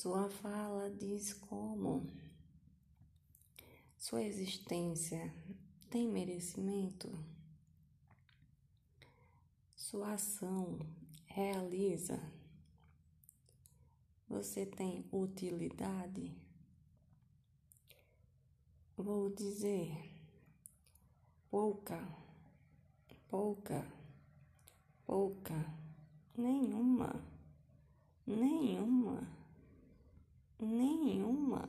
Sua fala diz como sua existência tem merecimento. Sua ação realiza. Você tem utilidade. Vou dizer pouca, pouca, pouca, nenhuma, nenhuma, nenhuma.